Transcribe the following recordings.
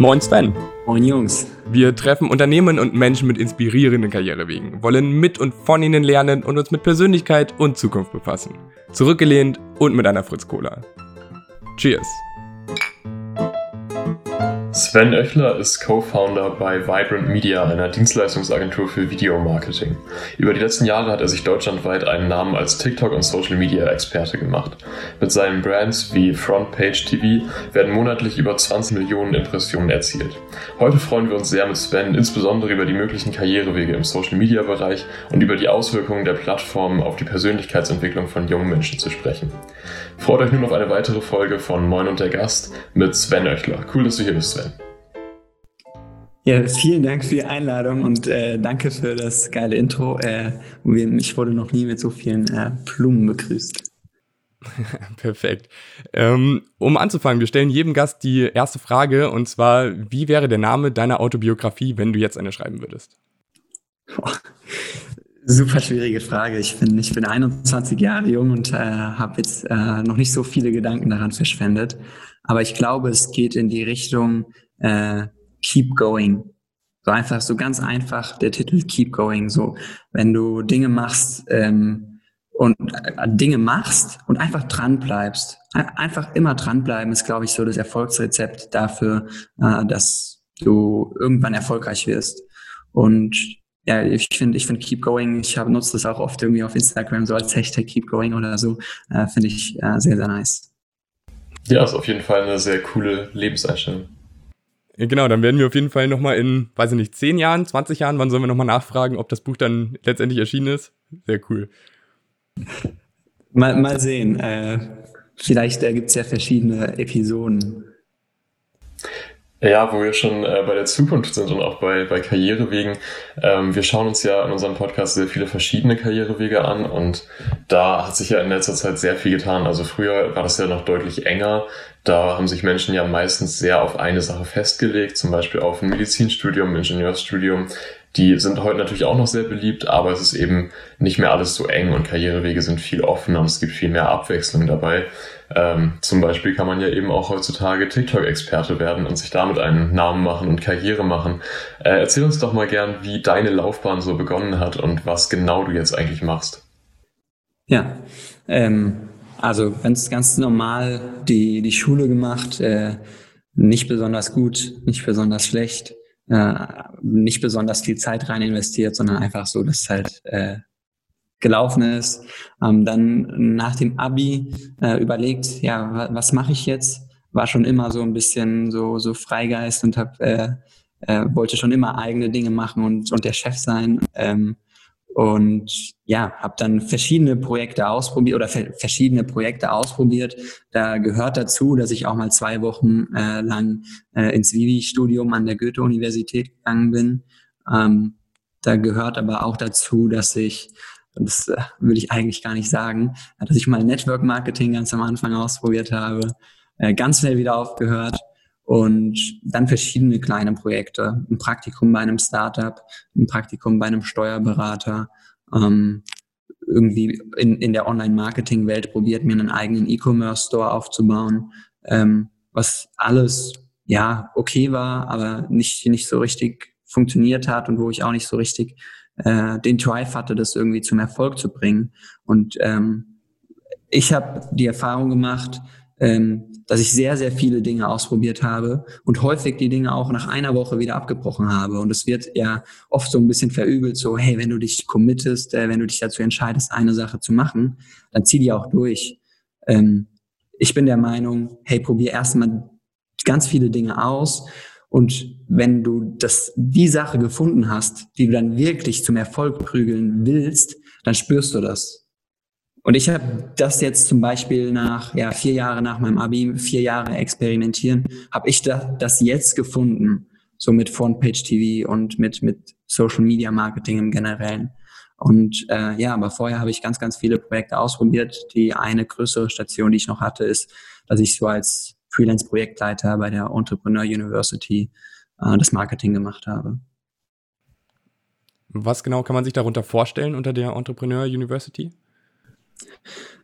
Moin Sven. Moin Jungs. Wir treffen Unternehmen und Menschen mit inspirierenden Karrierewegen, wollen mit und von ihnen lernen und uns mit Persönlichkeit und Zukunft befassen. Zurückgelehnt und mit einer Fritz Cola. Cheers. Sven Oechler ist Co-Founder bei Vibrant Media, einer Dienstleistungsagentur für Videomarketing. Über die letzten Jahre hat er sich deutschlandweit einen Namen als TikTok- und Social-Media-Experte gemacht. Mit seinen Brands wie Frontpage TV werden monatlich über 20 Millionen Impressionen erzielt. Heute freuen wir uns sehr mit Sven insbesondere über die möglichen Karrierewege im Social-Media-Bereich und über die Auswirkungen der Plattform auf die Persönlichkeitsentwicklung von jungen Menschen zu sprechen. Freut euch nun auf eine weitere Folge von Moin und der Gast mit Sven Oechler. Cool, dass du hier bist, Sven. Ja, vielen Dank für die Einladung und äh, danke für das geile Intro. Äh, ich wurde noch nie mit so vielen äh, Blumen begrüßt. Perfekt. Ähm, um anzufangen, wir stellen jedem Gast die erste Frage und zwar, wie wäre der Name deiner Autobiografie, wenn du jetzt eine schreiben würdest? Super schwierige Frage. Ich bin, ich bin 21 Jahre jung und äh, habe jetzt äh, noch nicht so viele Gedanken daran verschwendet. Aber ich glaube, es geht in die Richtung, äh, Keep Going. So einfach, so ganz einfach der Titel Keep Going. So, wenn du Dinge machst ähm, und äh, Dinge machst und einfach dran bleibst, einfach immer dranbleiben ist, glaube ich, so das Erfolgsrezept dafür, äh, dass du irgendwann erfolgreich wirst. Und ja, ich finde, ich finde Keep Going. Ich habe nutze das auch oft irgendwie auf Instagram so als Hashtag Keep Going oder so. Äh, finde ich äh, sehr, sehr nice. Ja, ist auf jeden Fall eine sehr coole Lebenseinstellung. Genau, dann werden wir auf jeden Fall nochmal in, weiß ich nicht, 10 Jahren, 20 Jahren, wann sollen wir nochmal nachfragen, ob das Buch dann letztendlich erschienen ist? Sehr cool. Mal, mal sehen. Äh, vielleicht äh, gibt es ja verschiedene Episoden. Ja, wo wir schon äh, bei der Zukunft sind und auch bei, bei Karrierewegen. Ähm, wir schauen uns ja in unserem Podcast sehr viele verschiedene Karrierewege an und da hat sich ja in letzter Zeit sehr viel getan. Also früher war das ja noch deutlich enger. Da haben sich Menschen ja meistens sehr auf eine Sache festgelegt, zum Beispiel auf ein Medizinstudium, Ingenieursstudium. Die sind heute natürlich auch noch sehr beliebt, aber es ist eben nicht mehr alles so eng und Karrierewege sind viel offener und es gibt viel mehr Abwechslung dabei. Ähm, zum Beispiel kann man ja eben auch heutzutage TikTok-Experte werden und sich damit einen Namen machen und Karriere machen. Äh, erzähl uns doch mal gern, wie deine Laufbahn so begonnen hat und was genau du jetzt eigentlich machst. Ja, ähm, also ganz, ganz normal die, die Schule gemacht, äh, nicht besonders gut, nicht besonders schlecht, äh, nicht besonders viel Zeit rein investiert, sondern einfach so, dass halt äh, gelaufen ist. Ähm, dann nach dem Abi äh, überlegt, ja, was mache ich jetzt? War schon immer so ein bisschen so, so Freigeist und hab, äh, äh, wollte schon immer eigene Dinge machen und, und der Chef sein. Ähm, und ja, habe dann verschiedene Projekte ausprobiert oder verschiedene Projekte ausprobiert. Da gehört dazu, dass ich auch mal zwei Wochen äh, lang äh, ins Vivi-Studium an der Goethe-Universität gegangen bin. Ähm, da gehört aber auch dazu, dass ich das äh, will ich eigentlich gar nicht sagen, dass ich mal Network Marketing ganz am Anfang ausprobiert habe, äh, ganz schnell wieder aufgehört und dann verschiedene kleine Projekte, ein Praktikum bei einem Startup, ein Praktikum bei einem Steuerberater, ähm, irgendwie in, in der Online-Marketing-Welt probiert, mir einen eigenen E-Commerce-Store aufzubauen, ähm, was alles ja okay war, aber nicht, nicht so richtig funktioniert hat und wo ich auch nicht so richtig äh, den Drive hatte, das irgendwie zum Erfolg zu bringen. Und ähm, ich habe die Erfahrung gemacht, ähm, dass ich sehr, sehr viele Dinge ausprobiert habe und häufig die Dinge auch nach einer Woche wieder abgebrochen habe. Und es wird ja oft so ein bisschen verübelt, so, hey, wenn du dich committest, äh, wenn du dich dazu entscheidest, eine Sache zu machen, dann zieh die auch durch. Ähm, ich bin der Meinung, hey, probier erstmal ganz viele Dinge aus und wenn du das, die Sache gefunden hast, die du dann wirklich zum Erfolg prügeln willst, dann spürst du das. Und ich habe das jetzt zum Beispiel nach ja, vier Jahre nach meinem Abi, vier Jahre experimentieren, habe ich da, das jetzt gefunden, so mit Frontpage TV und mit, mit Social Media Marketing im Generellen. Und äh, ja, aber vorher habe ich ganz, ganz viele Projekte ausprobiert. Die eine größere Station, die ich noch hatte, ist, dass ich so als Freelance-Projektleiter bei der Entrepreneur University äh, das Marketing gemacht habe. Was genau kann man sich darunter vorstellen unter der Entrepreneur University?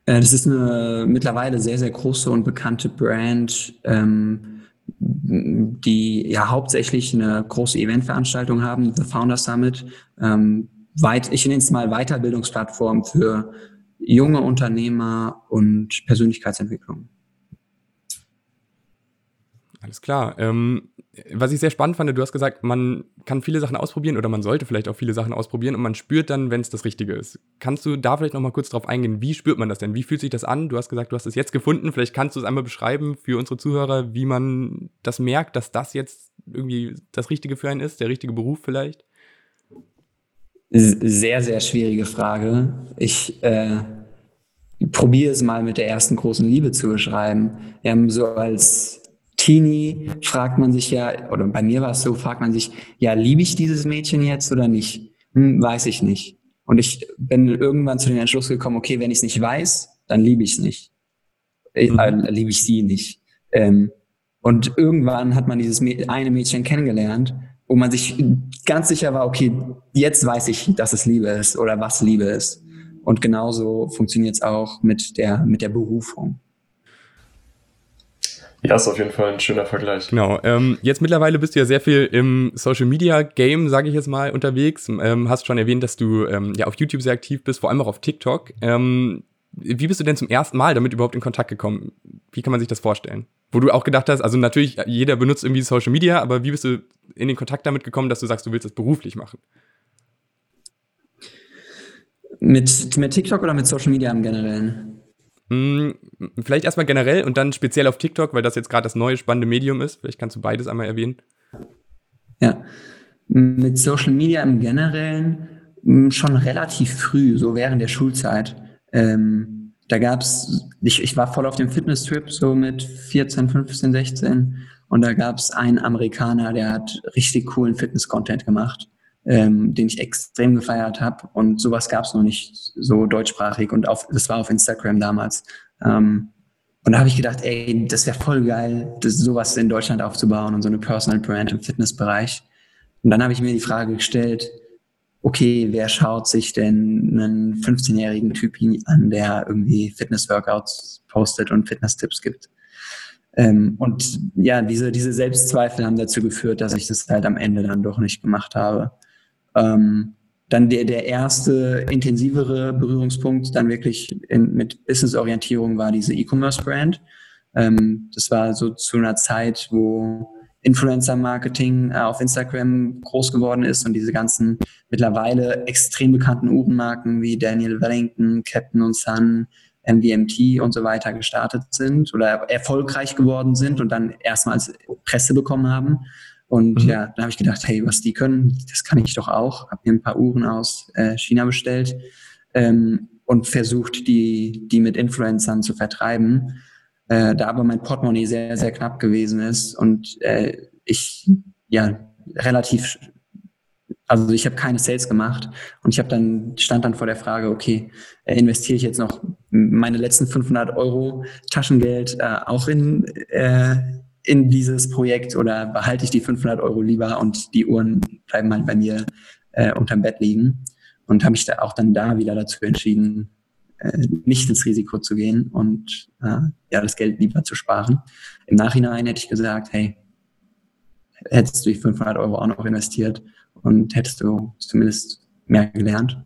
Äh, das ist eine mittlerweile sehr, sehr große und bekannte Brand, ähm, die ja hauptsächlich eine große Eventveranstaltung haben, The Founder Summit. Ähm, weit, ich nenne es mal Weiterbildungsplattform für junge Unternehmer und Persönlichkeitsentwicklung. Alles klar. Ähm, was ich sehr spannend fand, du hast gesagt, man kann viele Sachen ausprobieren oder man sollte vielleicht auch viele Sachen ausprobieren und man spürt dann, wenn es das Richtige ist. Kannst du da vielleicht noch mal kurz drauf eingehen? Wie spürt man das denn? Wie fühlt sich das an? Du hast gesagt, du hast es jetzt gefunden. Vielleicht kannst du es einmal beschreiben für unsere Zuhörer, wie man das merkt, dass das jetzt irgendwie das Richtige für einen ist, der richtige Beruf vielleicht? Sehr, sehr schwierige Frage. Ich äh, probiere es mal mit der ersten großen Liebe zu beschreiben. Wir so als Teenie fragt man sich ja, oder bei mir war es so, fragt man sich, ja, liebe ich dieses Mädchen jetzt oder nicht? Hm, weiß ich nicht. Und ich bin irgendwann zu dem Entschluss gekommen, okay, wenn ich es nicht weiß, dann liebe ich es nicht. Äh, mhm. Äh, liebe ich sie nicht. Ähm, und irgendwann hat man dieses eine Mädchen kennengelernt, wo man sich ganz sicher war, okay, jetzt weiß ich, dass es Liebe ist oder was Liebe ist. Und genauso funktioniert es auch mit der, mit der Berufung. Ja, ist auf jeden Fall ein schöner Vergleich. Genau. Ähm, jetzt mittlerweile bist du ja sehr viel im Social Media Game, sage ich jetzt mal, unterwegs. Ähm, hast schon erwähnt, dass du ähm, ja auf YouTube sehr aktiv bist, vor allem auch auf TikTok. Ähm, wie bist du denn zum ersten Mal damit überhaupt in Kontakt gekommen? Wie kann man sich das vorstellen? Wo du auch gedacht hast, also natürlich, jeder benutzt irgendwie Social Media, aber wie bist du in den Kontakt damit gekommen, dass du sagst, du willst das beruflich machen? Mit, mit TikTok oder mit Social Media im Generellen? Hm, vielleicht erstmal generell und dann speziell auf TikTok, weil das jetzt gerade das neue spannende Medium ist. Vielleicht kannst du beides einmal erwähnen. Ja, mit Social Media im Generellen hm, schon relativ früh, so während der Schulzeit. Ähm, da gab's, ich, ich war voll auf dem Fitness-Trip, so mit 14, 15, 16. Und da gab's einen Amerikaner, der hat richtig coolen Fitness-Content gemacht ähm, den ich extrem gefeiert habe. Und sowas gab es noch nicht so deutschsprachig und auf, das war auf Instagram damals. Ähm, und da habe ich gedacht, ey, das wäre voll geil, das, sowas in Deutschland aufzubauen und so eine Personal Brand im Fitnessbereich. Und dann habe ich mir die Frage gestellt, okay, wer schaut sich denn einen 15-jährigen Typi an, der irgendwie Fitness-Workouts postet und Fitness-Tipps gibt? Ähm, und ja, diese, diese Selbstzweifel haben dazu geführt, dass ich das halt am Ende dann doch nicht gemacht habe. Ähm, dann der, der erste intensivere Berührungspunkt dann wirklich in, mit Business-Orientierung war diese E-Commerce-Brand. Ähm, das war so zu einer Zeit, wo Influencer-Marketing äh, auf Instagram groß geworden ist und diese ganzen mittlerweile extrem bekannten Uhrenmarken wie Daniel Wellington, Captain und Son, MVMT und so weiter gestartet sind oder erfolgreich geworden sind und dann erstmals Presse bekommen haben. Und mhm. ja, da habe ich gedacht, hey, was die können, das kann ich doch auch. Habe mir ein paar Uhren aus äh, China bestellt ähm, und versucht, die, die mit Influencern zu vertreiben. Äh, da aber mein Portemonnaie sehr, sehr knapp gewesen ist und äh, ich ja relativ, also ich habe keine Sales gemacht und ich habe dann stand dann vor der Frage, okay, äh, investiere ich jetzt noch meine letzten 500 Euro Taschengeld äh, auch in äh, in dieses Projekt oder behalte ich die 500 Euro lieber und die Uhren bleiben halt bei mir äh, unterm Bett liegen. Und habe mich da auch dann da wieder dazu entschieden, äh, nicht ins Risiko zu gehen und äh, ja das Geld lieber zu sparen. Im Nachhinein hätte ich gesagt, hey, hättest du die 500 Euro auch noch investiert und hättest du zumindest mehr gelernt.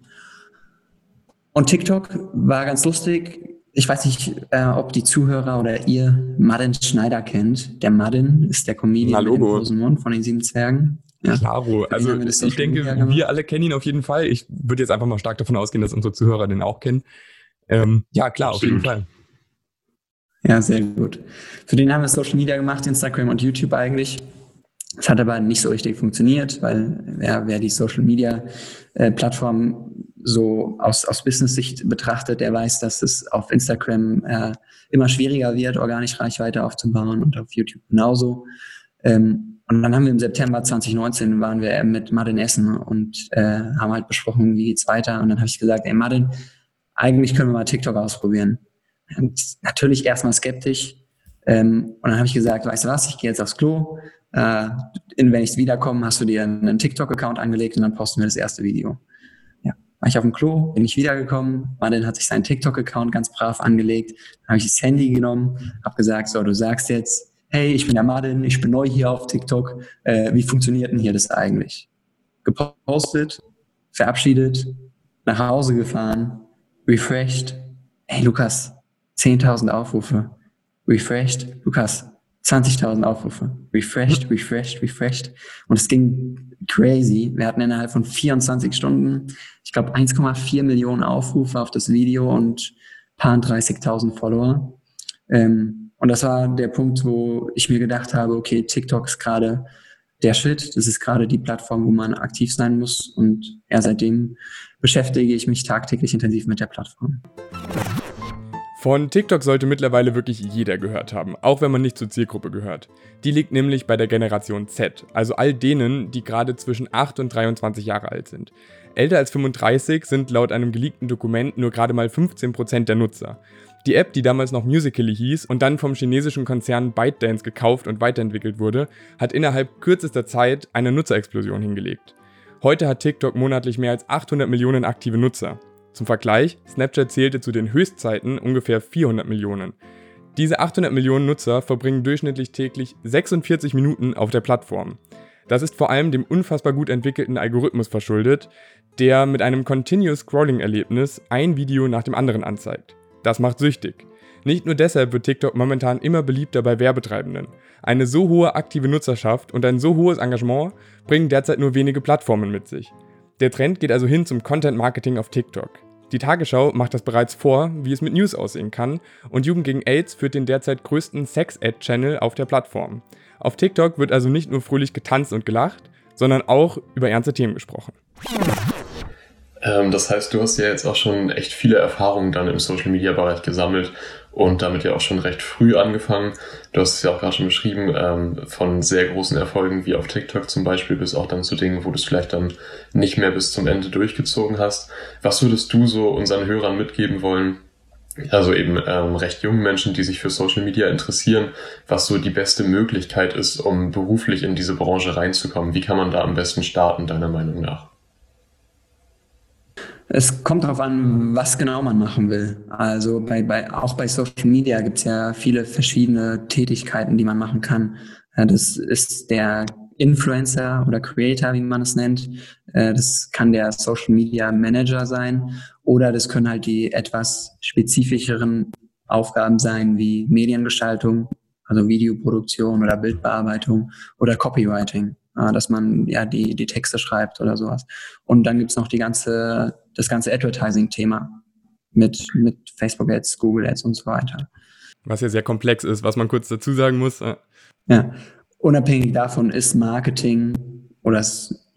Und TikTok war ganz lustig ich weiß nicht, äh, ob die Zuhörer oder ihr Madden Schneider kennt. Der Madden ist der Comedian mit dem großen Mund von den sieben Zwergen. Ja. Klaro, also ich denke, wir alle kennen ihn auf jeden Fall. Ich würde jetzt einfach mal stark davon ausgehen, dass unsere Zuhörer den auch kennen. Ähm, ja, klar, auf jeden Fall. Ja, sehr gut. Für den haben wir Social Media gemacht, Instagram und YouTube eigentlich. Es hat aber nicht so richtig funktioniert, weil ja, wer die Social Media äh, Plattform so aus, aus Business-Sicht betrachtet, der weiß, dass es auf Instagram äh, immer schwieriger wird, organisch Reichweite aufzubauen und auf YouTube genauso. Ähm, und dann haben wir im September 2019 waren wir mit Martin Essen und äh, haben halt besprochen, wie geht's weiter. Und dann habe ich gesagt, ey Martin, eigentlich können wir mal TikTok ausprobieren. Und natürlich erstmal skeptisch. Ähm, und dann habe ich gesagt, weißt du was, ich gehe jetzt aufs Klo. Äh, wenn ich wiederkomme, hast du dir einen TikTok-Account angelegt und dann posten wir das erste Video war ich auf dem Klo, bin ich wiedergekommen, Martin hat sich seinen TikTok-Account ganz brav angelegt, habe ich das Handy genommen, habe gesagt, so, du sagst jetzt, hey, ich bin der Martin, ich bin neu hier auf TikTok, äh, wie funktioniert denn hier das eigentlich? Gepostet, verabschiedet, nach Hause gefahren, refreshed, hey Lukas, 10.000 Aufrufe, refreshed, Lukas, 20.000 Aufrufe, refreshed, refreshed, refreshed und es ging crazy. Wir hatten innerhalb von 24 Stunden, ich glaube 1,4 Millionen Aufrufe auf das Video und paar 30.000 Follower. Ähm, und das war der Punkt, wo ich mir gedacht habe, okay, TikTok ist gerade der Shit. Das ist gerade die Plattform, wo man aktiv sein muss. Und ja, seitdem beschäftige ich mich tagtäglich intensiv mit der Plattform. Von TikTok sollte mittlerweile wirklich jeder gehört haben, auch wenn man nicht zur Zielgruppe gehört. Die liegt nämlich bei der Generation Z, also all denen, die gerade zwischen 8 und 23 Jahre alt sind. Älter als 35 sind laut einem geleakten Dokument nur gerade mal 15% der Nutzer. Die App, die damals noch Musical.ly hieß und dann vom chinesischen Konzern ByteDance gekauft und weiterentwickelt wurde, hat innerhalb kürzester Zeit eine Nutzerexplosion hingelegt. Heute hat TikTok monatlich mehr als 800 Millionen aktive Nutzer. Zum Vergleich, Snapchat zählte zu den Höchstzeiten ungefähr 400 Millionen. Diese 800 Millionen Nutzer verbringen durchschnittlich täglich 46 Minuten auf der Plattform. Das ist vor allem dem unfassbar gut entwickelten Algorithmus verschuldet, der mit einem Continuous Scrolling-Erlebnis ein Video nach dem anderen anzeigt. Das macht süchtig. Nicht nur deshalb wird TikTok momentan immer beliebter bei Werbetreibenden. Eine so hohe aktive Nutzerschaft und ein so hohes Engagement bringen derzeit nur wenige Plattformen mit sich. Der Trend geht also hin zum Content Marketing auf TikTok. Die Tagesschau macht das bereits vor, wie es mit News aussehen kann, und Jugend gegen AIDS führt den derzeit größten Sex-Ad-Channel auf der Plattform. Auf TikTok wird also nicht nur fröhlich getanzt und gelacht, sondern auch über ernste Themen gesprochen. Ähm, das heißt, du hast ja jetzt auch schon echt viele Erfahrungen dann im Social Media Bereich gesammelt und damit ja auch schon recht früh angefangen. Du hast es ja auch gerade schon beschrieben, ähm, von sehr großen Erfolgen wie auf TikTok zum Beispiel bis auch dann zu Dingen, wo du es vielleicht dann nicht mehr bis zum Ende durchgezogen hast. Was würdest du so unseren Hörern mitgeben wollen? Also eben ähm, recht jungen Menschen, die sich für Social Media interessieren, was so die beste Möglichkeit ist, um beruflich in diese Branche reinzukommen. Wie kann man da am besten starten, deiner Meinung nach? Es kommt darauf an, was genau man machen will. Also bei, bei, auch bei Social Media gibt es ja viele verschiedene Tätigkeiten, die man machen kann. Das ist der Influencer oder Creator, wie man es nennt. Äh, das kann der Social Media Manager sein oder das können halt die etwas spezifischeren Aufgaben sein wie Mediengestaltung, also Videoproduktion oder Bildbearbeitung oder Copywriting äh, dass man ja die, die Texte schreibt oder sowas. Und dann gibt's noch die ganze, das ganze Advertising-Thema mit, mit Facebook Ads, Google Ads und so weiter. Was ja sehr komplex ist, was man kurz dazu sagen muss. Äh. Ja, unabhängig davon ist Marketing oder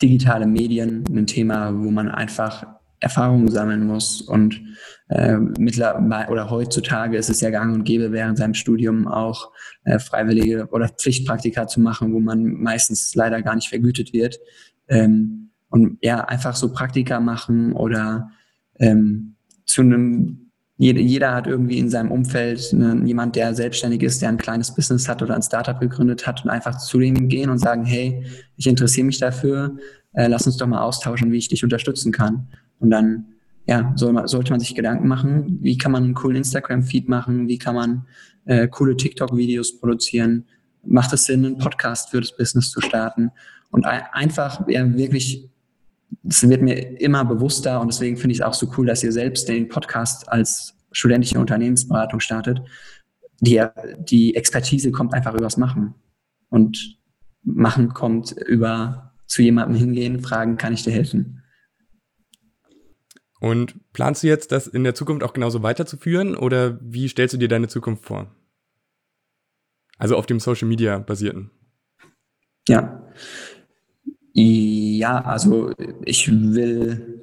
digitale Medien ein Thema, wo man einfach Erfahrungen sammeln muss und äh, mittlerweile oder heutzutage ist es ja gang und gäbe, während seinem Studium auch äh, freiwillige oder Pflichtpraktika zu machen, wo man meistens leider gar nicht vergütet wird. Ähm, und ja, einfach so Praktika machen oder ähm, zu einem jeder, jeder hat irgendwie in seinem Umfeld ne, jemand, der selbstständig ist, der ein kleines Business hat oder ein Startup gegründet hat und einfach zu dem gehen und sagen, hey, ich interessiere mich dafür, äh, lass uns doch mal austauschen, wie ich dich unterstützen kann. Und dann ja, soll man, sollte man sich Gedanken machen, wie kann man einen coolen Instagram-Feed machen, wie kann man äh, coole TikTok-Videos produzieren, macht es Sinn, einen Podcast für das Business zu starten und ein, einfach ja, wirklich, es wird mir immer bewusster und deswegen finde ich es auch so cool, dass ihr selbst den Podcast als studentische Unternehmensberatung startet. Die, die Expertise kommt einfach übers Machen und Machen kommt über zu jemandem hingehen, fragen, kann ich dir helfen? Und planst du jetzt, das in der Zukunft auch genauso weiterzuführen oder wie stellst du dir deine Zukunft vor? Also auf dem Social Media basierten. Ja. Ja, also ich will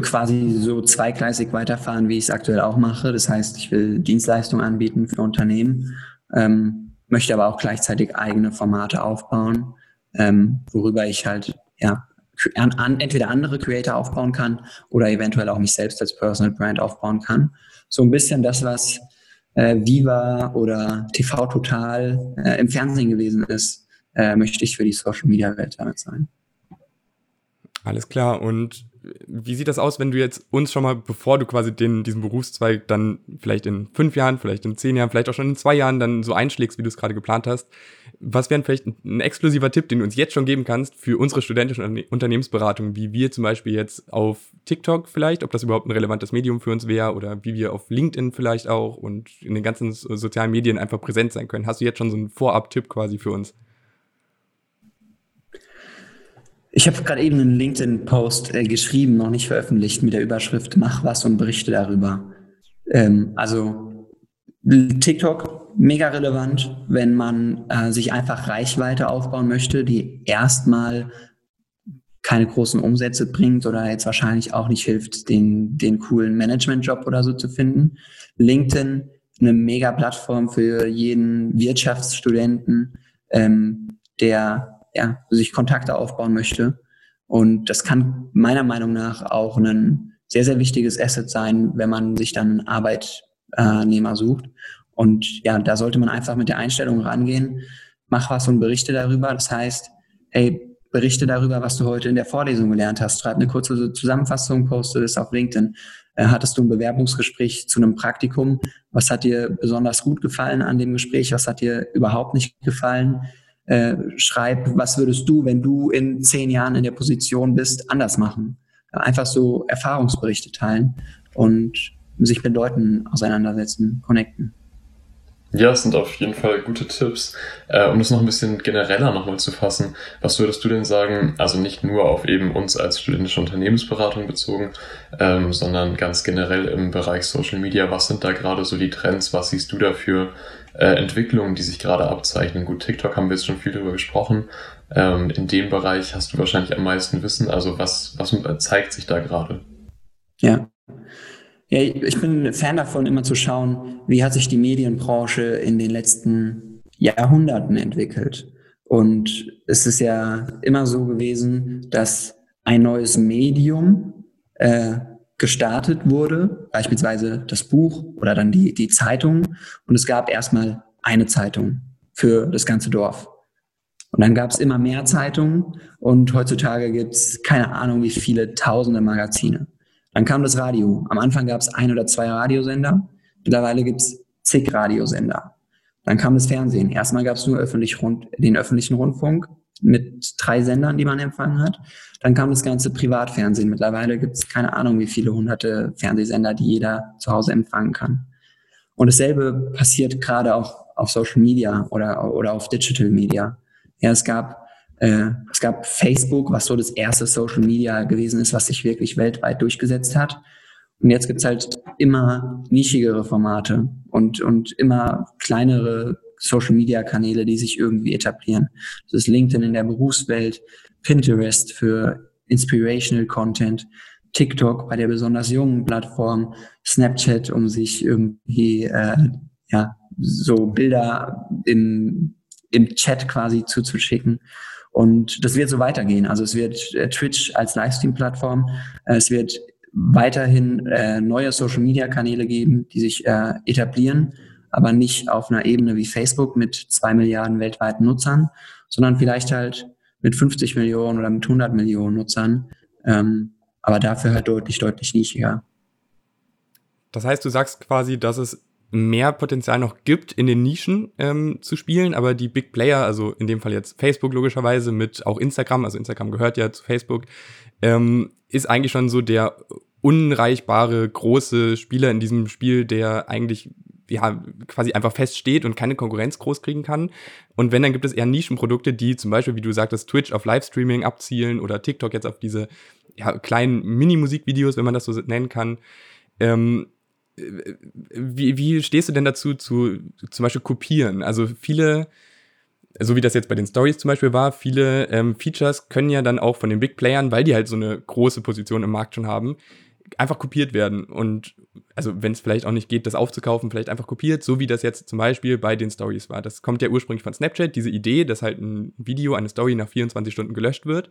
quasi so zweigleisig weiterfahren, wie ich es aktuell auch mache. Das heißt, ich will Dienstleistungen anbieten für Unternehmen, ähm, möchte aber auch gleichzeitig eigene Formate aufbauen, ähm, worüber ich halt ja an, an, entweder andere Creator aufbauen kann oder eventuell auch mich selbst als Personal Brand aufbauen kann. So ein bisschen das, was äh, Viva oder TV Total äh, im Fernsehen gewesen ist, äh, möchte ich für die Social Media Welt damit sein. Alles klar. Und wie sieht das aus, wenn du jetzt uns schon mal, bevor du quasi den, diesen Berufszweig dann vielleicht in fünf Jahren, vielleicht in zehn Jahren, vielleicht auch schon in zwei Jahren dann so einschlägst, wie du es gerade geplant hast? Was wäre vielleicht ein, exklusiver Tipp, den du uns jetzt schon geben kannst für unsere studentische Unternehmensberatung, wie wir zum Beispiel jetzt auf TikTok vielleicht, ob das überhaupt ein relevantes Medium für uns wäre oder wie wir auf LinkedIn vielleicht auch und in den ganzen sozialen Medien einfach präsent sein können? Hast du jetzt schon so einen Vorab-Tipp quasi für uns? Ich habe gerade eben einen LinkedIn-Post äh, geschrieben, noch nicht veröffentlicht, mit der Überschrift Mach was und berichte darüber. Ähm, also TikTok mega relevant, wenn man äh, sich einfach Reichweite aufbauen möchte, die erstmal keine großen Umsätze bringt oder jetzt wahrscheinlich auch nicht hilft, den, den coolen Management-Job oder so zu finden. LinkedIn, eine mega Plattform für jeden Wirtschaftsstudenten, ähm, der ja, sich Kontakte aufbauen möchte. Und das kann meiner Meinung nach auch ein sehr, sehr wichtiges Asset sein, wenn man sich dann einen Arbeitnehmer sucht. Und ja, da sollte man einfach mit der Einstellung rangehen, mach was und berichte darüber. Das heißt, hey, berichte darüber, was du heute in der Vorlesung gelernt hast. Schreib eine kurze Zusammenfassung, poste das auf LinkedIn. Äh, hattest du ein Bewerbungsgespräch zu einem Praktikum? Was hat dir besonders gut gefallen an dem Gespräch? Was hat dir überhaupt nicht gefallen? äh, schreib, was würdest du, wenn du in zehn Jahren in der Position bist, anders machen. Einfach so Erfahrungsberichte teilen und sich mit Leuten auseinandersetzen, connecten. Ja, das sind auf jeden Fall gute Tipps. Äh, um das noch ein bisschen genereller nochmal zu fassen, was würdest du denn sagen, also nicht nur auf eben uns als studentische Unternehmensberatung bezogen, ähm, sondern ganz generell im Bereich Social Media, was sind da gerade so die Trends, was siehst du dafür äh, Entwicklungen, die sich gerade abzeichnen? Gut, TikTok haben wir jetzt schon viel darüber gesprochen. Ähm, in dem Bereich hast du wahrscheinlich am meisten Wissen. Also was, was zeigt sich da gerade? Ja, ja, ich bin Fan davon, immer zu schauen, wie hat sich die Medienbranche in den letzten Jahrhunderten entwickelt. Und es ist ja immer so gewesen, dass ein neues Medium äh, gestartet wurde, beispielsweise das Buch oder dann die, die Zeitung. Und es gab erstmal eine Zeitung für das ganze Dorf. Und dann gab es immer mehr Zeitungen und heutzutage gibt es keine Ahnung, wie viele tausende Magazine. Dann kam das Radio. Am Anfang gab es ein oder zwei Radiosender. Mittlerweile gibt es zig Radiosender. Dann kam das Fernsehen. Erstmal gab es nur öffentlich rund, den öffentlichen Rundfunk mit drei Sendern, die man empfangen hat. Dann kam das ganze Privatfernsehen. Mittlerweile gibt es keine Ahnung, wie viele hunderte Fernsehsender, die jeder zu Hause empfangen kann. Und dasselbe passiert gerade auch auf Social Media oder, oder auf Digital Media. Ja, es gab äh, es gab Facebook, was so das erste Social Media gewesen ist, was sich wirklich weltweit durchgesetzt hat. Und jetzt gibt's halt immer nischigere Formate und, und immer kleinere Social Media Kanäle, die sich irgendwie etablieren. Das ist LinkedIn in der Berufswelt, Pinterest für Inspirational Content, TikTok bei der besonders jungen Plattform, Snapchat, um sich irgendwie äh, ja, so Bilder in, im Chat quasi zuzuschicken. Und das wird so weitergehen. Also es wird äh, Twitch als Livestream-Plattform, äh, es wird weiterhin äh, neue Social-Media-Kanäle geben, die sich äh, etablieren, aber nicht auf einer Ebene wie Facebook mit zwei Milliarden weltweiten Nutzern, sondern vielleicht halt mit 50 Millionen oder mit 100 Millionen Nutzern, ähm, aber dafür halt deutlich, deutlich nischiger. Das heißt, du sagst quasi, dass es mehr Potenzial noch gibt, in den Nischen ähm, zu spielen, aber die Big Player, also in dem Fall jetzt Facebook logischerweise mit auch Instagram, also Instagram gehört ja zu Facebook, ähm, ist eigentlich schon so der unreichbare große Spieler in diesem Spiel, der eigentlich ja quasi einfach feststeht und keine Konkurrenz groß kriegen kann. Und wenn, dann gibt es eher Nischenprodukte, die zum Beispiel, wie du sagtest, Twitch auf Livestreaming abzielen oder TikTok jetzt auf diese ja, kleinen Mini-Musikvideos, wenn man das so nennen kann. Ähm, wie, wie stehst du denn dazu, zu zum Beispiel kopieren? Also viele, so wie das jetzt bei den Stories zum Beispiel war, viele ähm, Features können ja dann auch von den Big Playern, weil die halt so eine große Position im Markt schon haben, einfach kopiert werden. Und also wenn es vielleicht auch nicht geht, das aufzukaufen, vielleicht einfach kopiert, so wie das jetzt zum Beispiel bei den Stories war. Das kommt ja ursprünglich von Snapchat, diese Idee, dass halt ein Video, eine Story nach 24 Stunden gelöscht wird.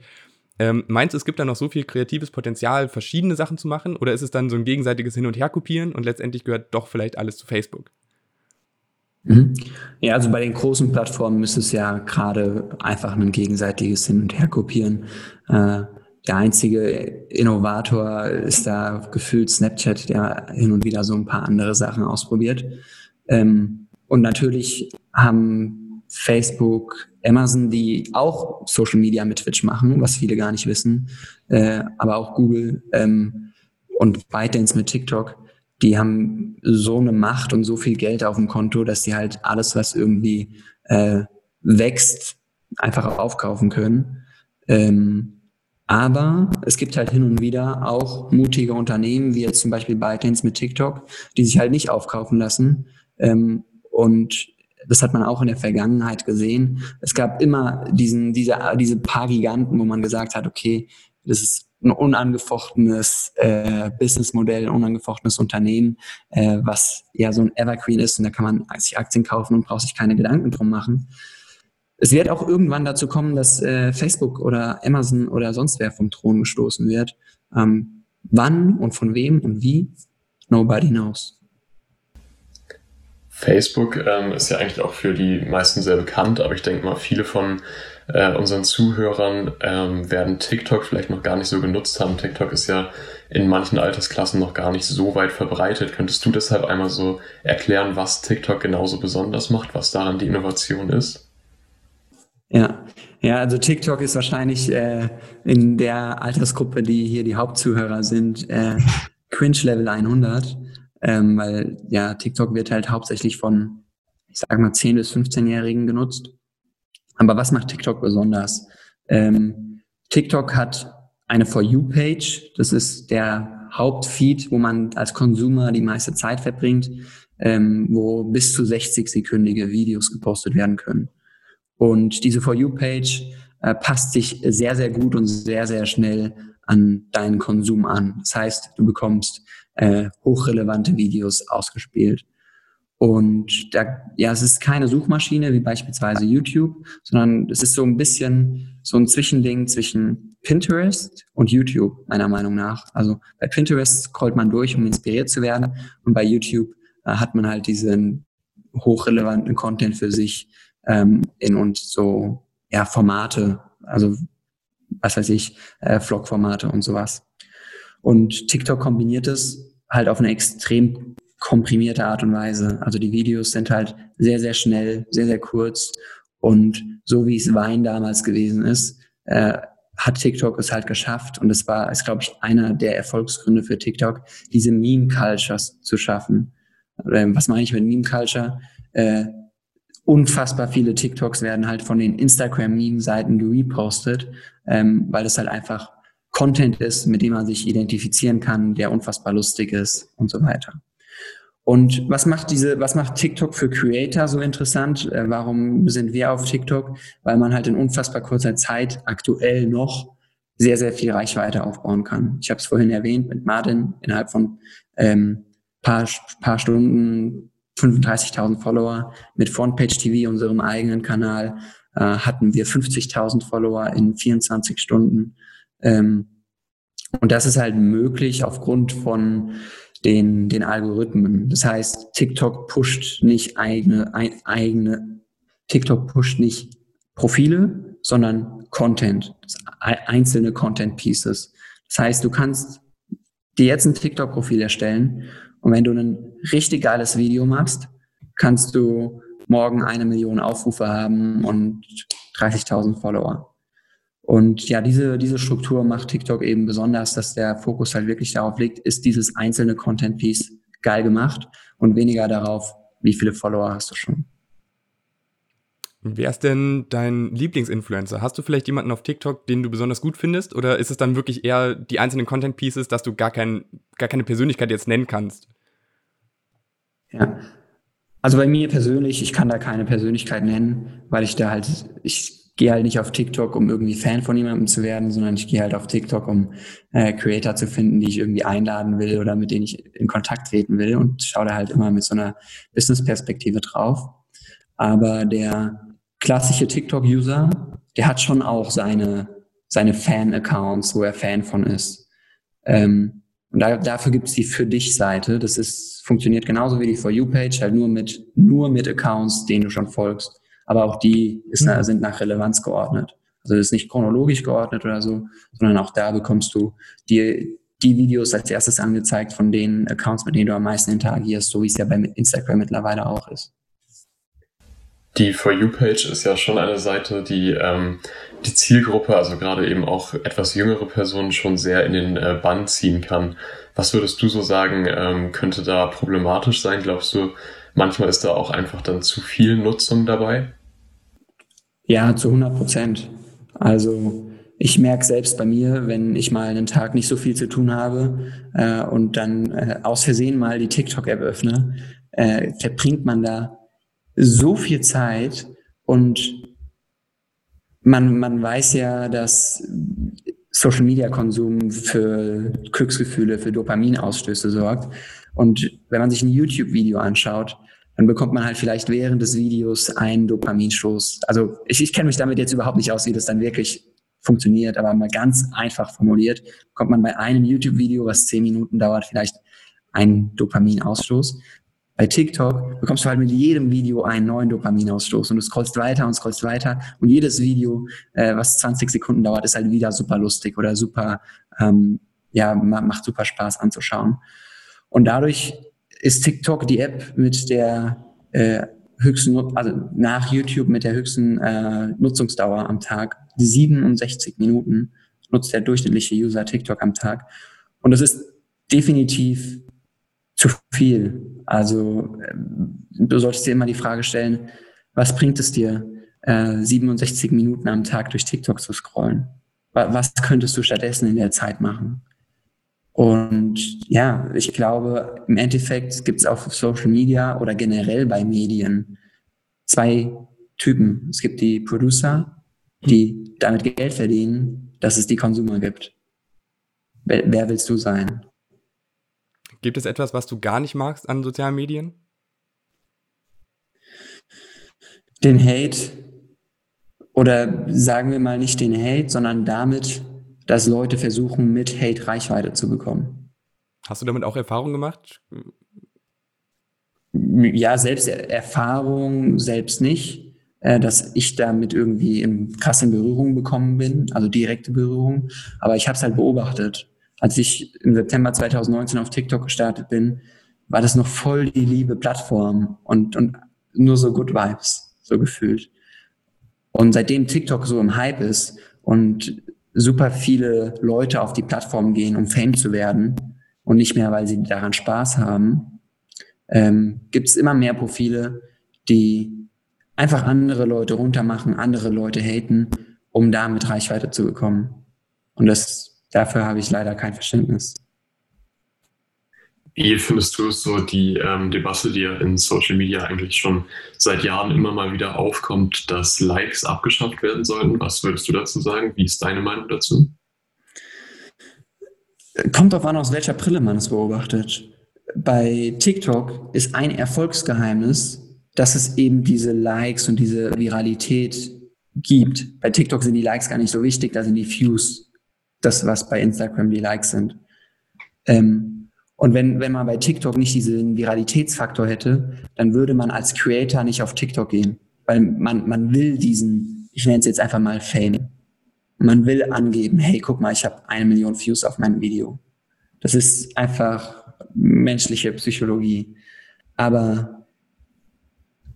Ähm, meinst du, es gibt da noch so viel kreatives Potenzial, verschiedene Sachen zu machen? Oder ist es dann so ein gegenseitiges Hin- und Herkopieren und letztendlich gehört doch vielleicht alles zu Facebook? Mhm. Ja, also bei den großen Plattformen ist es ja gerade einfach ein gegenseitiges Hin- und Herkopieren. Äh, der einzige Innovator ist da gefühlt Snapchat, der hin und wieder so ein paar andere Sachen ausprobiert. Ähm, und natürlich haben Facebook, Amazon, die auch Social Media mit Twitch machen, was viele gar nicht wissen, äh, aber auch Google ähm, und ByteDance mit TikTok, die haben so eine Macht und so viel Geld auf dem Konto, dass die halt alles, was irgendwie äh, wächst, einfach aufkaufen können. Ähm, aber es gibt halt hin und wieder auch mutige Unternehmen, wie jetzt zum Beispiel ByteDance mit TikTok, die sich halt nicht aufkaufen lassen. Ähm, und das hat man auch in der Vergangenheit gesehen. Es gab immer diesen, diese, diese paar Giganten, wo man gesagt hat, okay, das ist ein unangefochtenes äh, Businessmodell, ein unangefochtenes Unternehmen, äh, was ja so ein Evergreen ist und da kann man sich Aktien kaufen und braucht sich keine Gedanken drum machen. Es wird auch irgendwann dazu kommen, dass äh, Facebook oder Amazon oder sonst wer vom Thron gestoßen wird. Ähm, wann und von wem und wie? Nobody knows. Facebook ähm, ist ja eigentlich auch für die meisten sehr bekannt, aber ich denke mal, viele von äh, unseren Zuhörern ähm, werden TikTok vielleicht noch gar nicht so genutzt haben. TikTok ist ja in manchen Altersklassen noch gar nicht so weit verbreitet. Könntest du deshalb einmal so erklären, was TikTok genauso besonders macht, was daran die Innovation ist? Ja, ja, also TikTok ist wahrscheinlich äh, in der Altersgruppe, die hier die Hauptzuhörer sind, äh, Cringe Level 100, ähm, weil ja TikTok wird halt hauptsächlich von, ich sage mal 10 bis 15-Jährigen genutzt. Aber was macht TikTok besonders? Ähm, TikTok hat eine For You-Page. Das ist der Hauptfeed, wo man als Konsumer die meiste Zeit verbringt, ähm, wo bis zu 60-sekündige Videos gepostet werden können. Und diese For You-Page äh, passt sich sehr, sehr gut und sehr, sehr schnell an deinen Konsum an. Das heißt, du bekommst äh, hochrelevante Videos ausgespielt. Und da, ja, es ist keine Suchmaschine wie beispielsweise YouTube, sondern es ist so ein bisschen so ein Zwischending zwischen Pinterest und YouTube, meiner Meinung nach. Also bei Pinterest scrollt man durch, um inspiriert zu werden. Und bei YouTube äh, hat man halt diesen hochrelevanten Content für sich ähm, in und so ja, Formate, also was weiß ich, äh, Vlog-Formate und sowas. Und TikTok kombiniert es halt auf eine extrem komprimierte Art und Weise. Also die Videos sind halt sehr, sehr schnell, sehr, sehr kurz. Und so wie es Wein damals gewesen ist, äh, hat TikTok es halt geschafft. Und es war, ist, glaube ich, einer der Erfolgsgründe für TikTok, diese Meme-Cultures zu schaffen. Ähm, was meine ich mit Meme-Culture? Äh, unfassbar viele TikToks werden halt von den Instagram-Meme-Seiten gerepostet, ähm, weil es halt einfach Content ist, mit dem man sich identifizieren kann, der unfassbar lustig ist und so weiter. Und was macht diese, was macht TikTok für Creator so interessant? Äh, warum sind wir auf TikTok? Weil man halt in unfassbar kurzer Zeit aktuell noch sehr, sehr viel Reichweite aufbauen kann. Ich habe es vorhin erwähnt mit Martin, innerhalb von ähm, paar, paar Stunden 35.000 Follower. Mit Frontpage TV, unserem eigenen Kanal, äh, hatten wir 50.000 Follower in 24 Stunden. Ähm, und das ist halt möglich aufgrund von den, den Algorithmen. Das heißt, TikTok pusht nicht eigene, ein, eigene, TikTok pusht nicht Profile, sondern Content, einzelne Content Pieces. Das heißt, du kannst dir jetzt ein TikTok-Profil erstellen und wenn du ein richtig geiles Video machst, kannst du morgen eine Million Aufrufe haben und 30.000 Follower. Und ja, diese, diese Struktur macht TikTok eben besonders, dass der Fokus halt wirklich darauf liegt, ist dieses einzelne Content Piece geil gemacht und weniger darauf, wie viele Follower hast du schon. Wer ist denn dein Lieblingsinfluencer? Hast du vielleicht jemanden auf TikTok, den du besonders gut findest? Oder ist es dann wirklich eher die einzelnen Content Pieces, dass du gar, kein, gar keine Persönlichkeit jetzt nennen kannst? Ja. Also bei mir persönlich, ich kann da keine Persönlichkeit nennen, weil ich da halt, ich gehe halt nicht auf TikTok, um irgendwie Fan von jemandem zu werden, sondern ich gehe halt auf TikTok, um äh, Creator zu finden, die ich irgendwie einladen will oder mit denen ich in Kontakt treten will und schaue da halt immer mit so einer Business-Perspektive drauf. Aber der klassische TikTok-User, der hat schon auch seine, seine Fan-Accounts, wo er Fan von ist. Ähm, und da, dafür gibt's die Für dich-Seite. Das ist, funktioniert genauso wie die For You-Page, halt nur mit, nur mit Accounts, denen du schon folgst aber auch die ist, mhm. sind nach Relevanz geordnet. Also ist nicht chronologisch geordnet oder so, sondern auch da bekommst du die, die Videos als erstes angezeigt von den Accounts, mit denen du am meisten interagierst, so wie es ja bei Instagram mittlerweile auch ist. Die For You-Page ist ja schon eine Seite, die ähm, die Zielgruppe, also gerade eben auch etwas jüngere Personen, schon sehr in den äh, Bann ziehen kann. Was würdest du so sagen, ähm, könnte da problematisch sein? Glaubst du, manchmal ist da auch einfach dann zu viel Nutzung dabei? Ja, zu 100 Prozent. Also ich merke selbst bei mir, wenn ich mal einen Tag nicht so viel zu tun habe äh, und dann äh, aus Versehen mal die TikTok-App öffne, äh, verbringt man da so viel Zeit und man, man weiß ja, dass Social Media Konsum für Glücksgefühle, für Dopaminausstöße sorgt. Und wenn man sich ein YouTube-Video anschaut, dann bekommt man halt vielleicht während des Videos einen Dopaminstoß. Also ich, ich kenne mich damit jetzt überhaupt nicht aus, wie das dann wirklich funktioniert, aber mal ganz einfach formuliert, bekommt man bei einem YouTube-Video, was zehn Minuten dauert, vielleicht einen Dopaminausstoß. Bei TikTok bekommst du halt mit jedem Video einen neuen Dopaminausstoß und du scrollst weiter und scrollst weiter und jedes Video, äh, was 20 Sekunden dauert, ist halt wieder super lustig oder super, ähm, ja, macht super Spaß anzuschauen. Und dadurch ist TikTok die App mit der äh, höchsten, also nach YouTube mit der höchsten äh, Nutzungsdauer am Tag. 67 Minuten nutzt der durchschnittliche User TikTok am Tag. Und das ist definitiv zu viel. Also ähm, du solltest dir immer die Frage stellen, was bringt es dir, äh, 67 Minuten am Tag durch TikTok zu scrollen? Was könntest du stattdessen in der Zeit machen? Und ja, ich glaube, im Endeffekt gibt es auf Social Media oder generell bei Medien zwei Typen. Es gibt die Producer, die damit Geld verdienen, dass es die Konsumer gibt. Wer, wer willst du sein? Gibt es etwas, was du gar nicht magst an sozialen Medien? Den Hate oder sagen wir mal nicht den Hate, sondern damit, dass Leute versuchen, mit Hate Reichweite zu bekommen. Hast du damit auch Erfahrung gemacht? Ja, selbst Erfahrung selbst nicht, äh, dass ich damit irgendwie in krassen Berührung bekommen bin, also direkte Berührung. Aber ich habe es halt beobachtet als ich im September 2019 auf TikTok gestartet bin, war das noch voll die liebe Plattform und, und nur so Good Vibes, so gefühlt. Und seitdem TikTok so im Hype ist und super viele Leute auf die Plattform gehen, um Fame zu werden und nicht mehr, weil sie daran Spaß haben, ähm, gibt es immer mehr Profile, die einfach andere Leute runtermachen, andere Leute haten, um damit Reichweite zu bekommen. Und das dafür habe ich leider kein Verständnis. Wie findest du so die ähm, Debatte, die ja in Social Media eigentlich schon seit Jahren immer mal wieder aufkommt, dass Likes abgeschafft werden sollten? Was würdest du dazu sagen? Wie ist deine Meinung dazu? Kommt darauf an, aus welcher Brille man es beobachtet. Bei TikTok ist ein Erfolgsgeheimnis, dass es eben diese Likes und diese Viralität gibt. Bei TikTok sind die Likes gar nicht so wichtig, da sind die Views das, was bei Instagram die Likes sind. Ähm, und wenn, wenn man bei TikTok nicht diesen Viralitätsfaktor hätte, dann würde man als Creator nicht auf TikTok gehen. Weil man, man will diesen, ich nenne es jetzt einfach mal Fame. Man will angeben, hey, guck mal, ich habe eine Million Views auf meinem Video. Das ist einfach menschliche Psychologie. Aber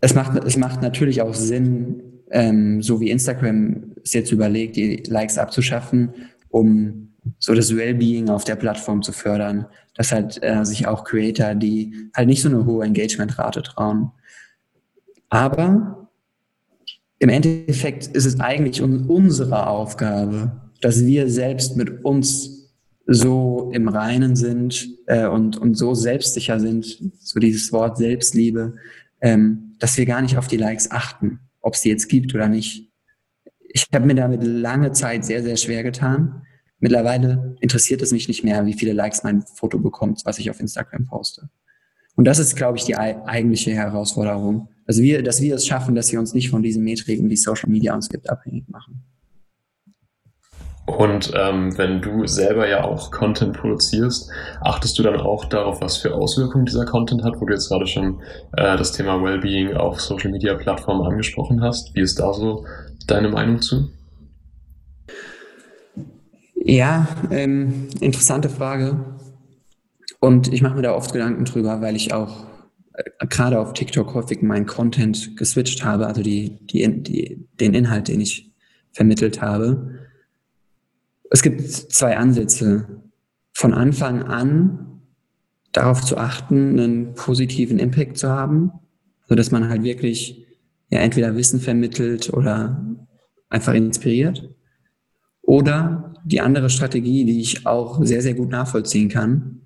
es macht, es macht natürlich auch Sinn, ähm, so wie Instagram es jetzt überlegt, die Likes abzuschaffen um so das Wellbeing auf der Plattform zu fördern, dass halt äh, sich auch Creator, die halt nicht so eine hohe Engagementrate trauen. Aber im Endeffekt ist es eigentlich un unsere Aufgabe, dass wir selbst mit uns so im Reinen sind äh, und, und so selbstsicher sind, so dieses Wort Selbstliebe, ähm, dass wir gar nicht auf die Likes achten, ob es die jetzt gibt oder nicht ich habe mir damit lange Zeit sehr, sehr schwer getan. Mittlerweile interessiert es mich nicht mehr, wie viele Likes mein Foto bekommt, was ich auf Instagram poste. Und das ist, glaube ich, die eigentliche Herausforderung, dass wir, dass wir es schaffen, dass wir uns nicht von diesen Metriken, die Social Media uns gibt, abhängig machen. Und ähm, wenn du selber ja auch Content produzierst, achtest du dann auch darauf, was für Auswirkungen dieser Content hat, wo du jetzt gerade schon äh, das Thema Wellbeing auf Social Media Plattformen angesprochen hast? Wie ist da so deine Meinung zu? Ja, ähm, interessante Frage. Und ich mache mir da oft Gedanken drüber, weil ich auch äh, gerade auf TikTok häufig meinen Content geswitcht habe, also die, die, die, den Inhalt, den ich vermittelt habe. Es gibt zwei Ansätze. Von Anfang an darauf zu achten, einen positiven Impact zu haben, so dass man halt wirklich ja entweder Wissen vermittelt oder einfach inspiriert. Oder die andere Strategie, die ich auch sehr, sehr gut nachvollziehen kann,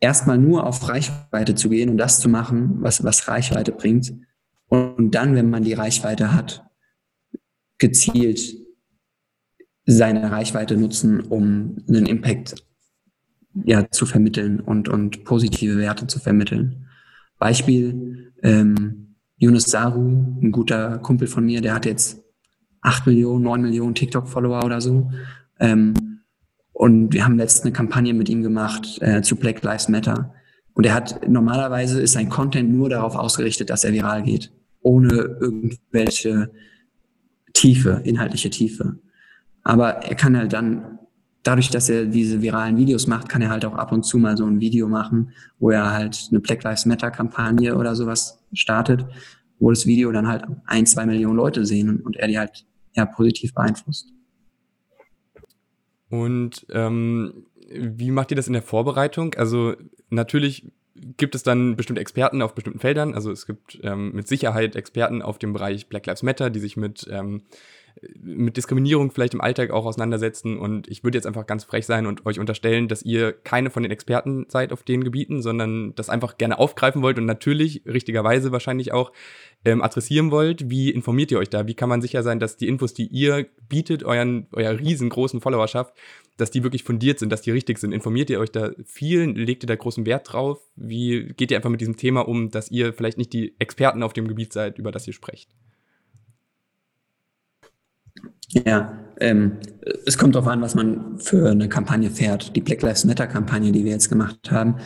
erstmal nur auf Reichweite zu gehen und das zu machen, was, was Reichweite bringt. Und dann, wenn man die Reichweite hat, gezielt seine Reichweite nutzen, um einen Impact ja, zu vermitteln und, und positive Werte zu vermitteln. Beispiel, ähm, Yunus Saru, ein guter Kumpel von mir, der hat jetzt acht Millionen, neun Millionen TikTok-Follower oder so. Ähm, und wir haben letztens eine Kampagne mit ihm gemacht äh, zu Black Lives Matter. Und er hat, normalerweise ist sein Content nur darauf ausgerichtet, dass er viral geht. Ohne irgendwelche Tiefe, inhaltliche Tiefe. Aber er kann halt dann, dadurch, dass er diese viralen Videos macht, kann er halt auch ab und zu mal so ein Video machen, wo er halt eine Black Lives Matter Kampagne oder sowas startet, wo das Video dann halt ein, zwei Millionen Leute sehen und er die halt ja positiv beeinflusst. Und ähm, wie macht ihr das in der Vorbereitung? Also natürlich gibt es dann bestimmte Experten auf bestimmten Feldern. Also es gibt ähm, mit Sicherheit Experten auf dem Bereich Black Lives Matter, die sich mit ähm, mit Diskriminierung vielleicht im Alltag auch auseinandersetzen. Und ich würde jetzt einfach ganz frech sein und euch unterstellen, dass ihr keine von den Experten seid auf den Gebieten, sondern das einfach gerne aufgreifen wollt und natürlich richtigerweise wahrscheinlich auch ähm, adressieren wollt. Wie informiert ihr euch da? Wie kann man sicher sein, dass die Infos, die ihr bietet, euren, eurer riesengroßen Followerschaft, dass die wirklich fundiert sind, dass die richtig sind? Informiert ihr euch da viel? Legt ihr da großen Wert drauf? Wie geht ihr einfach mit diesem Thema um, dass ihr vielleicht nicht die Experten auf dem Gebiet seid, über das ihr sprecht? Ja, ähm, es kommt darauf an, was man für eine Kampagne fährt. Die Black Lives Matter Kampagne, die wir jetzt gemacht haben,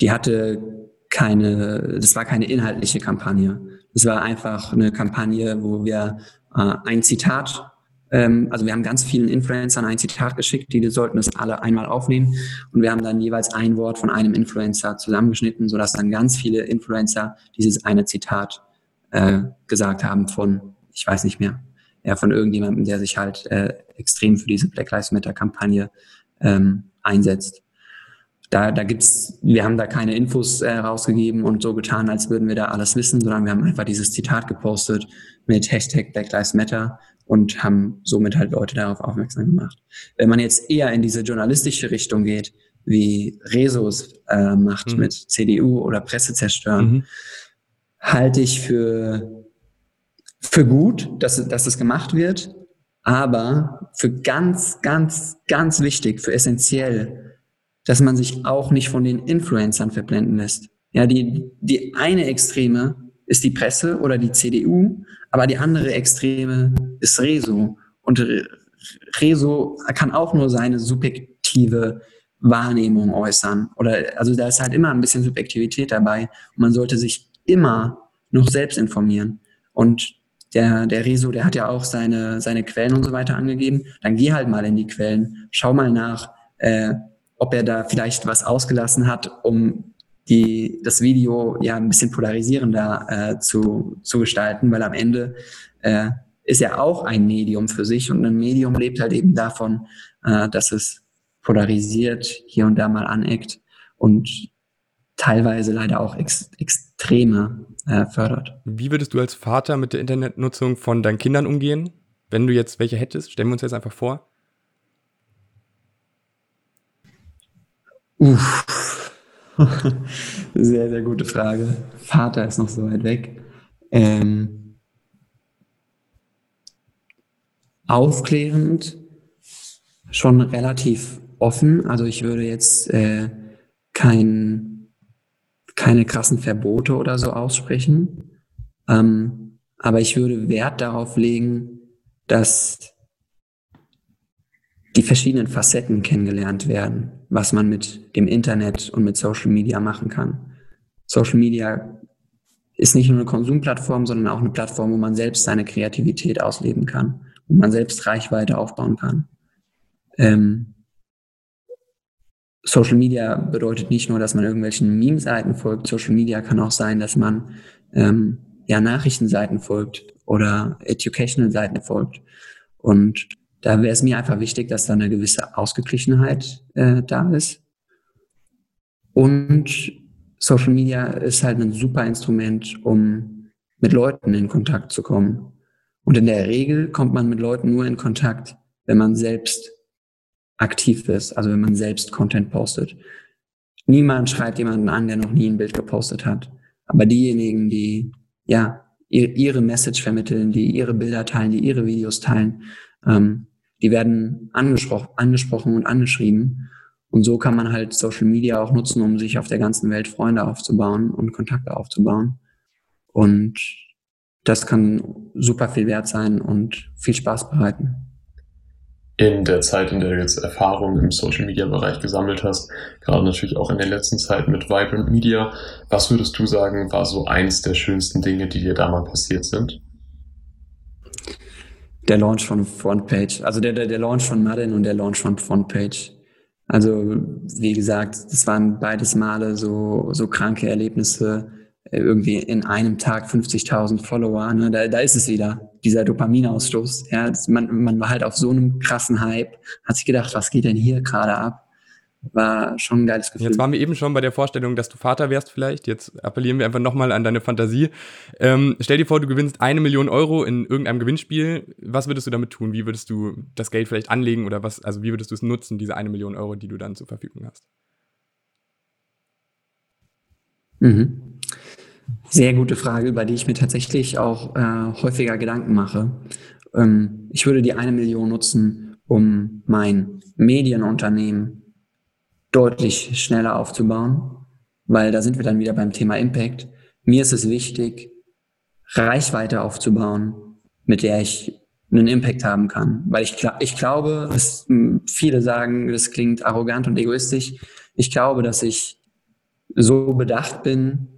die hatte keine, das war keine inhaltliche Kampagne. Es war einfach eine Kampagne, wo wir äh, ein Zitat, ähm, also wir haben ganz vielen Influencern ein Zitat geschickt, die sollten es alle einmal aufnehmen und wir haben dann jeweils ein Wort von einem Influencer zusammengeschnitten, sodass dann ganz viele Influencer dieses eine Zitat äh, gesagt haben von, ich weiß nicht mehr, ja, von irgendjemandem, der sich halt äh, extrem für diese Black Lives Matter Kampagne ähm, einsetzt. Da, da gibt's, wir haben da keine Infos äh, rausgegeben und so getan, als würden wir da alles wissen, sondern wir haben einfach dieses Zitat gepostet mit Hashtag Black Lives Matter und haben somit halt Leute darauf aufmerksam gemacht. Wenn man jetzt eher in diese journalistische Richtung geht, wie Resos äh, macht mhm. mit CDU oder Presse zerstören, mhm. halte ich für für gut, dass, dass es gemacht wird, aber für ganz, ganz, ganz wichtig, für essentiell, dass man sich auch nicht von den Influencern verblenden lässt. Ja, die, die eine Extreme ist die Presse oder die CDU, aber die andere Extreme ist Rezo. Und Rezo kann auch nur seine subjektive Wahrnehmung äußern. Oder also da ist halt immer ein bisschen Subjektivität dabei. Und man sollte sich immer noch selbst informieren. Und der, der Rezo, der hat ja auch seine, seine Quellen und so weiter angegeben. Dann geh halt mal in die Quellen, schau mal nach, äh, ob er da vielleicht was ausgelassen hat, um die, das Video ja ein bisschen polarisierender äh, zu, zu gestalten, weil am Ende äh, ist er auch ein Medium für sich. Und ein Medium lebt halt eben davon, äh, dass es polarisiert, hier und da mal aneckt. Und teilweise leider auch ex Extreme äh, fördert. Wie würdest du als Vater mit der Internetnutzung von deinen Kindern umgehen? Wenn du jetzt welche hättest, stellen wir uns jetzt einfach vor. Uff. sehr, sehr gute Frage. Vater ist noch so weit weg. Ähm, aufklärend, schon relativ offen. Also ich würde jetzt äh, kein keine krassen Verbote oder so aussprechen. Ähm, aber ich würde Wert darauf legen, dass die verschiedenen Facetten kennengelernt werden, was man mit dem Internet und mit Social Media machen kann. Social Media ist nicht nur eine Konsumplattform, sondern auch eine Plattform, wo man selbst seine Kreativität ausleben kann, wo man selbst Reichweite aufbauen kann. Ähm, Social Media bedeutet nicht nur, dass man irgendwelchen Meme-Seiten folgt. Social Media kann auch sein, dass man ähm, ja Nachrichtenseiten folgt oder Educational-Seiten folgt. Und da wäre es mir einfach wichtig, dass da eine gewisse Ausgeglichenheit äh, da ist. Und Social Media ist halt ein super Instrument, um mit Leuten in Kontakt zu kommen. Und in der Regel kommt man mit Leuten nur in Kontakt, wenn man selbst aktiv ist, also wenn man selbst Content postet. Niemand schreibt jemanden an, der noch nie ein Bild gepostet hat. Aber diejenigen, die ja ihre Message vermitteln, die ihre Bilder teilen, die ihre Videos teilen, ähm, die werden angesprochen, angesprochen und angeschrieben. Und so kann man halt Social Media auch nutzen, um sich auf der ganzen Welt Freunde aufzubauen und Kontakte aufzubauen. Und das kann super viel wert sein und viel Spaß bereiten in der Zeit, in der du jetzt Erfahrungen im Social Media Bereich gesammelt hast, gerade natürlich auch in der letzten Zeit mit Vibrant Media, was würdest du sagen, war so eins der schönsten Dinge, die dir da mal passiert sind? Der Launch von Frontpage, also der, der, der Launch von Madden und der Launch von Frontpage. Also, wie gesagt, das waren beides Male so, so kranke Erlebnisse, irgendwie in einem Tag 50.000 Follower, ne, da, da ist es wieder, dieser Dopaminausstoß. Ja, man, man war halt auf so einem krassen Hype, hat sich gedacht, was geht denn hier gerade ab? War schon ein geiles Gefühl. Jetzt waren wir eben schon bei der Vorstellung, dass du Vater wärst vielleicht. Jetzt appellieren wir einfach nochmal an deine Fantasie. Ähm, stell dir vor, du gewinnst eine Million Euro in irgendeinem Gewinnspiel. Was würdest du damit tun? Wie würdest du das Geld vielleicht anlegen oder was, also wie würdest du es nutzen, diese eine Million Euro, die du dann zur Verfügung hast? Mhm. Sehr gute Frage, über die ich mir tatsächlich auch äh, häufiger Gedanken mache. Ähm, ich würde die eine Million nutzen, um mein Medienunternehmen deutlich schneller aufzubauen, weil da sind wir dann wieder beim Thema Impact. Mir ist es wichtig, Reichweite aufzubauen, mit der ich einen Impact haben kann. Weil ich, ich glaube, dass viele sagen, das klingt arrogant und egoistisch. Ich glaube, dass ich so bedacht bin,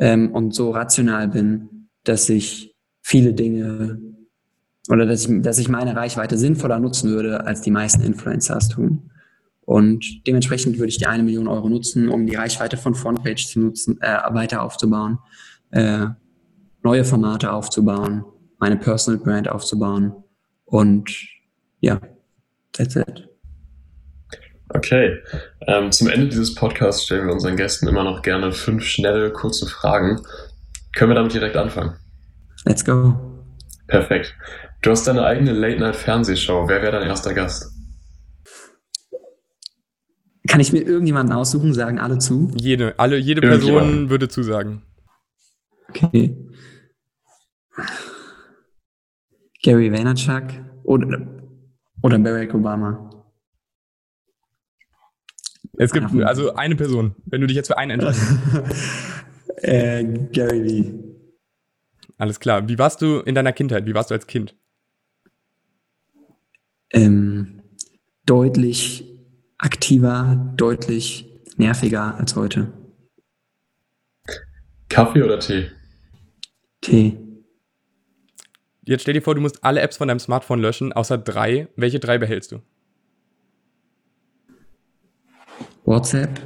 ähm, und so rational bin, dass ich viele Dinge oder dass ich, dass ich meine Reichweite sinnvoller nutzen würde, als die meisten Influencers tun. Und dementsprechend würde ich die eine Million Euro nutzen, um die Reichweite von Frontpage zu nutzen, äh, weiter aufzubauen, äh, neue Formate aufzubauen, meine Personal Brand aufzubauen. Und ja, that's it. Okay. Ähm, zum Ende dieses Podcasts stellen wir unseren Gästen immer noch gerne fünf schnelle, kurze Fragen. Können wir damit direkt anfangen? Let's go. Perfekt. Du hast deine eigene Late-Night-Fernsehshow. Wer wäre dein erster Gast? Kann ich mir irgendjemanden aussuchen? Sagen alle zu? Jede, alle, jede Person würde zusagen. Okay. Gary Vaynerchuk oder, oder Barack Obama. Es gibt also eine Person, wenn du dich jetzt für einen entscheidest. äh, Gary Vee. Alles klar. Wie warst du in deiner Kindheit? Wie warst du als Kind? Ähm, deutlich aktiver, deutlich nerviger als heute. Kaffee oder Tee? Tee. Jetzt stell dir vor, du musst alle Apps von deinem Smartphone löschen, außer drei. Welche drei behältst du? WhatsApp,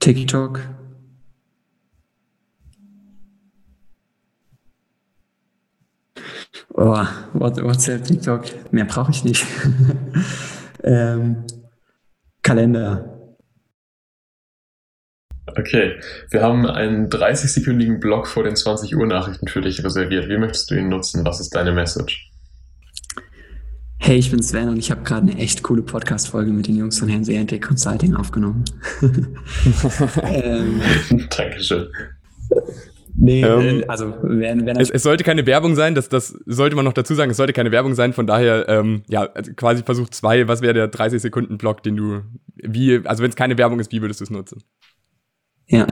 TikTok, oh, WhatsApp, TikTok, mehr brauche ich nicht. ähm, Kalender. Okay, wir haben einen 30-sekündigen Block vor den 20 Uhr Nachrichten für dich reserviert. Wie möchtest du ihn nutzen? Was ist deine Message? Hey, ich bin Sven und ich habe gerade eine echt coole Podcast-Folge mit den Jungs von Hanseatic Consulting aufgenommen. ähm, Dankeschön. Nee, ähm, also wenn, wenn es, es, sollte keine Werbung sein, das, das sollte man noch dazu sagen, es sollte keine Werbung sein, von daher, ähm, ja, also quasi Versuch zwei, was wäre der 30-Sekunden-Block, den du, wie, also wenn es keine Werbung ist, wie würdest du es nutzen? Ja,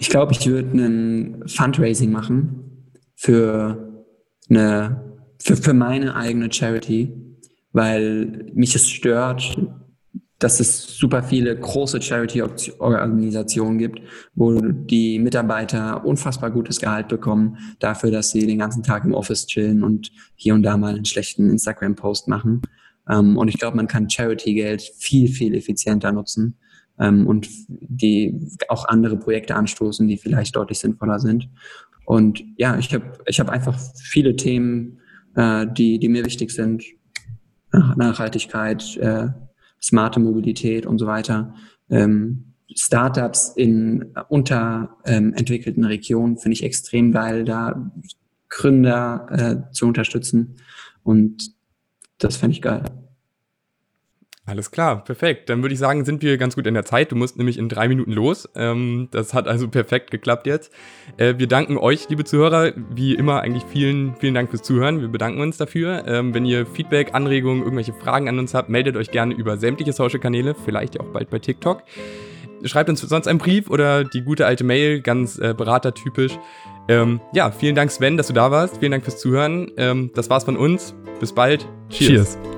ich glaube, ich würde ein Fundraising machen für eine für, für meine eigene Charity, weil mich es stört, dass es super viele große Charity-Organisationen gibt, wo die Mitarbeiter unfassbar gutes Gehalt bekommen dafür, dass sie den ganzen Tag im Office chillen und hier und da mal einen schlechten Instagram-Post machen. Ähm, und ich glaube, man kann Charity-Geld viel, viel effizienter nutzen ähm, und die auch andere Projekte anstoßen, die vielleicht deutlich sinnvoller sind. Und ja, ich habe ich hab einfach viele Themen, äh, die, die mir wichtig sind. Nachhaltigkeit, äh, smarte Mobilität und so weiter. Ähm, Startups in unterentwickelten ähm, Regionen finde ich extrem geil, da Gründer äh, zu unterstützen. Und das fände ich geil. Alles klar, perfekt. Dann würde ich sagen, sind wir ganz gut in der Zeit. Du musst nämlich in drei Minuten los. Ähm, das hat also perfekt geklappt jetzt. Äh, wir danken euch, liebe Zuhörer, wie immer eigentlich vielen, vielen Dank fürs Zuhören. Wir bedanken uns dafür. Ähm, wenn ihr Feedback, Anregungen, irgendwelche Fragen an uns habt, meldet euch gerne über sämtliche Social-Kanäle, vielleicht ja auch bald bei TikTok. Schreibt uns sonst einen Brief oder die gute alte Mail, ganz äh, beratertypisch. Ähm, ja, vielen Dank, Sven, dass du da warst. Vielen Dank fürs Zuhören. Das war's von uns. Bis bald. Cheers. Cheers.